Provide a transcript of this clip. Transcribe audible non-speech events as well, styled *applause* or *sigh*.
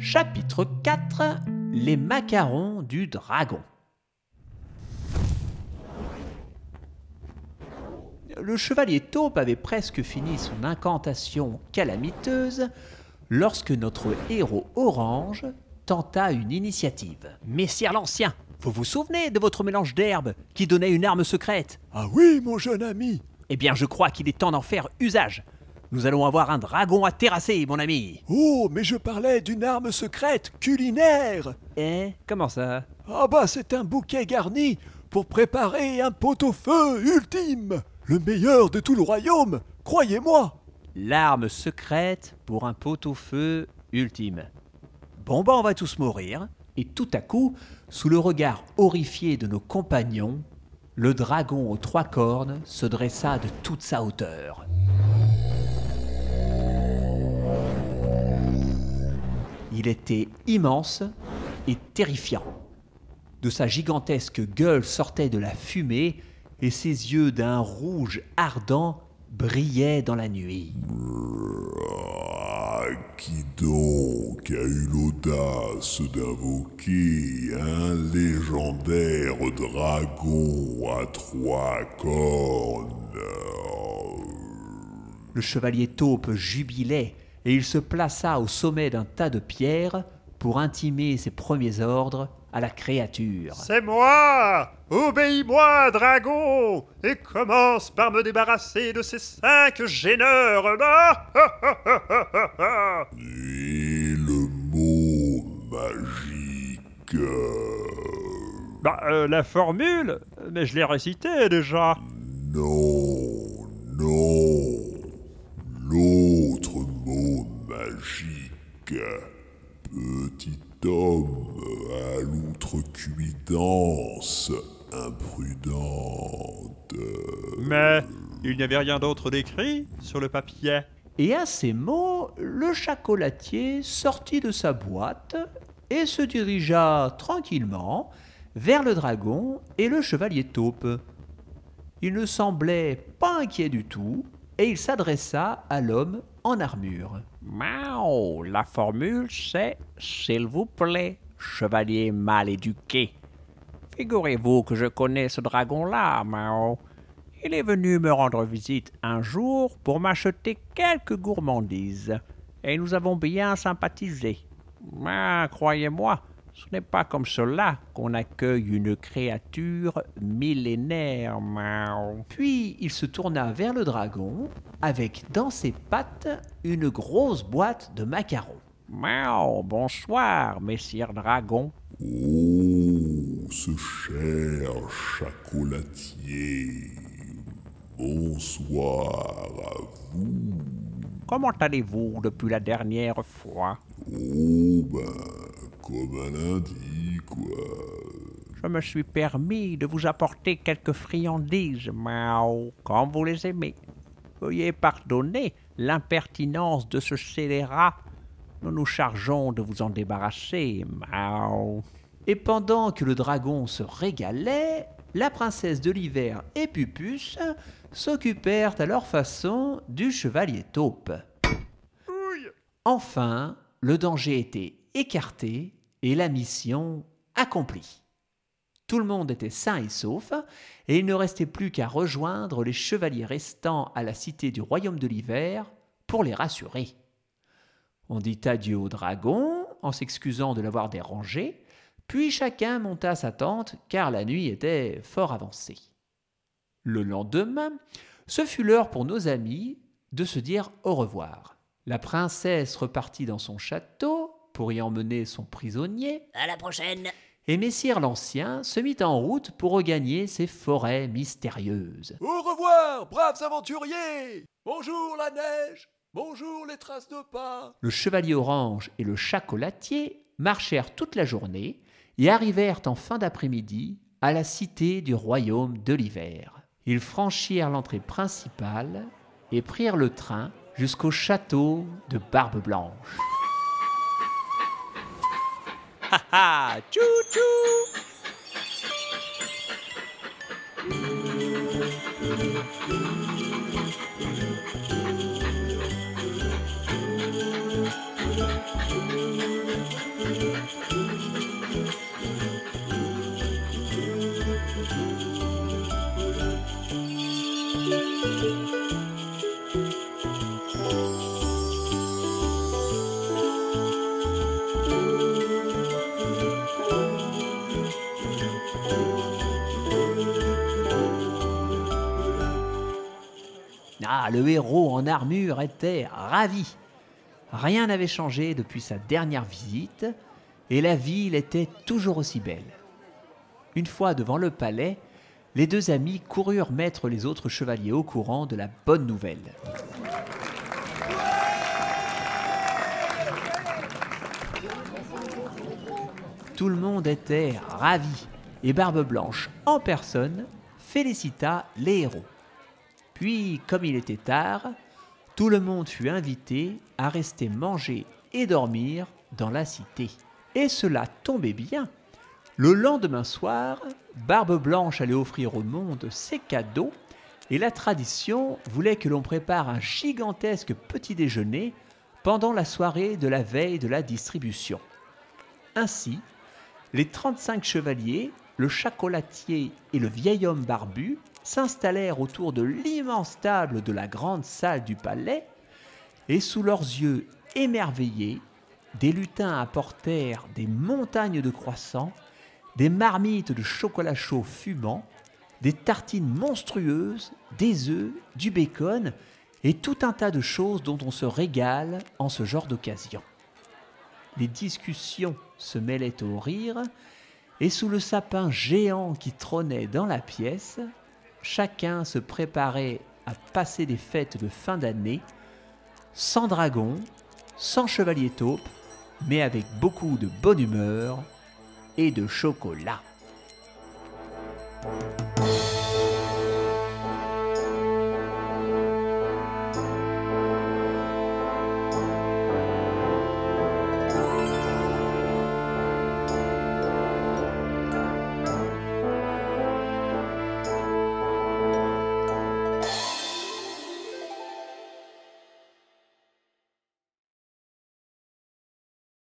Chapitre 4 Les macarons du dragon. Le chevalier taupe avait presque fini son incantation calamiteuse lorsque notre héros orange tenta une initiative. Messire l'Ancien, vous vous souvenez de votre mélange d'herbes qui donnait une arme secrète? Ah oui, mon jeune ami Eh bien, je crois qu'il est temps d'en faire usage. Nous allons avoir un dragon à terrasser, mon ami. Oh, mais je parlais d'une arme secrète culinaire Eh Comment ça? Ah bah, c'est un bouquet garni pour préparer un pot-au-feu ultime Le meilleur de tout le royaume, croyez-moi L'arme secrète pour un pot-au-feu ultime. Bon bah on va tous mourir. Et tout à coup, sous le regard horrifié de nos compagnons, le dragon aux trois cornes se dressa de toute sa hauteur. Il était immense et terrifiant. De sa gigantesque gueule sortait de la fumée et ses yeux d'un rouge ardent brillaient dans la nuit. Ah, qui donc a eu l'audace d'invoquer un légendaire dragon à trois cornes? Le chevalier taupe jubilait et il se plaça au sommet d'un tas de pierres pour intimer ses premiers ordres à la créature. C'est moi Obéis-moi, dragon Et commence par me débarrasser de ces cinq gêneurs ah. *laughs* Et le mot magique. Bah, euh, la formule Mais je l'ai récitée déjà Non, non. L'autre mot magique. Petit homme à l'outrecuidance imprudente. Mais il n'y avait rien d'autre d'écrit sur le papier. Et à ces mots, le chocolatier sortit de sa boîte et se dirigea tranquillement vers le dragon et le chevalier taupe. Il ne semblait pas inquiet du tout et il s'adressa à l'homme en armure. Mao, la formule c'est S'il vous plaît, chevalier mal éduqué. Figurez-vous que je connais ce dragon-là, Mao. Il est venu me rendre visite un jour pour m'acheter quelques gourmandises, et nous avons bien sympathisé. Mais croyez-moi, ce n'est pas comme cela qu'on accueille une créature millénaire. Puis il se tourna vers le dragon, avec dans ses pattes une grosse boîte de macarons. Mao, bonsoir, messire dragon. Oh, ce cher chocolatier. Bonsoir à vous. Comment allez-vous depuis la dernière fois? Oh, ben, comme un lundi, quoi. Je me suis permis de vous apporter quelques friandises, Mao, comme vous les aimez. Veuillez pardonner l'impertinence de ce scélérat. Nous nous chargeons de vous en débarrasser, Mao. Et pendant que le dragon se régalait, la princesse de l'hiver et Pupus s'occupèrent à leur façon du chevalier taupe. Enfin, le danger était écarté et la mission accomplie. Tout le monde était sain et sauf, et il ne restait plus qu'à rejoindre les chevaliers restants à la cité du royaume de l'hiver pour les rassurer. On dit adieu au dragon en s'excusant de l'avoir dérangé, puis chacun monta sa tente car la nuit était fort avancée. Le lendemain, ce fut l'heure pour nos amis de se dire au revoir. La princesse repartit dans son château pour y emmener son prisonnier, À la prochaine. et Messire l'Ancien se mit en route pour regagner ces forêts mystérieuses. Au revoir, braves aventuriers Bonjour la neige Bonjour les traces de pas Le chevalier orange et le chocolatier marchèrent toute la journée et arrivèrent en fin d'après-midi à la cité du royaume de l'hiver. Ils franchirent l'entrée principale et prirent le train jusqu'au château de Barbe Blanche. Ha *laughs* ha! Choo choo! Thank you. Ah, le héros en armure était ravi. Rien n'avait changé depuis sa dernière visite, et la ville était toujours aussi belle. Une fois devant le palais, les deux amis coururent mettre les autres chevaliers au courant de la bonne nouvelle. Tout le monde était ravi et Barbe Blanche en personne félicita les héros. Puis, comme il était tard, tout le monde fut invité à rester manger et dormir dans la cité. Et cela tombait bien. Le lendemain soir, Barbe Blanche allait offrir au monde ses cadeaux et la tradition voulait que l'on prépare un gigantesque petit déjeuner pendant la soirée de la veille de la distribution. Ainsi, les 35 chevaliers, le chocolatier et le vieil homme barbu s'installèrent autour de l'immense table de la grande salle du palais, et sous leurs yeux émerveillés, des lutins apportèrent des montagnes de croissants, des marmites de chocolat chaud fumant, des tartines monstrueuses, des œufs, du bacon et tout un tas de choses dont on se régale en ce genre d'occasion. Les discussions se mêlaient au rire, et sous le sapin géant qui trônait dans la pièce, chacun se préparait à passer des fêtes de fin d'année, sans dragon, sans chevalier taupe, mais avec beaucoup de bonne humeur et de chocolat.